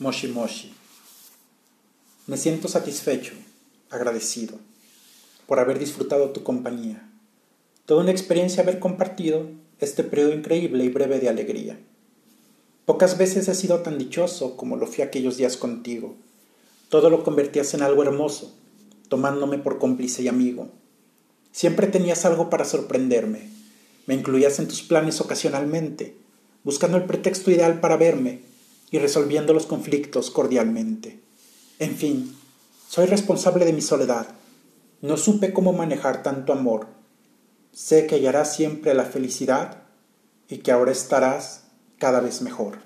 Moshi Moshi. Me siento satisfecho, agradecido, por haber disfrutado tu compañía. Toda una experiencia haber compartido este periodo increíble y breve de alegría. Pocas veces he sido tan dichoso como lo fui aquellos días contigo. Todo lo convertías en algo hermoso, tomándome por cómplice y amigo. Siempre tenías algo para sorprenderme. Me incluías en tus planes ocasionalmente, buscando el pretexto ideal para verme y resolviendo los conflictos cordialmente. En fin, soy responsable de mi soledad. No supe cómo manejar tanto amor. Sé que hallarás siempre la felicidad y que ahora estarás cada vez mejor.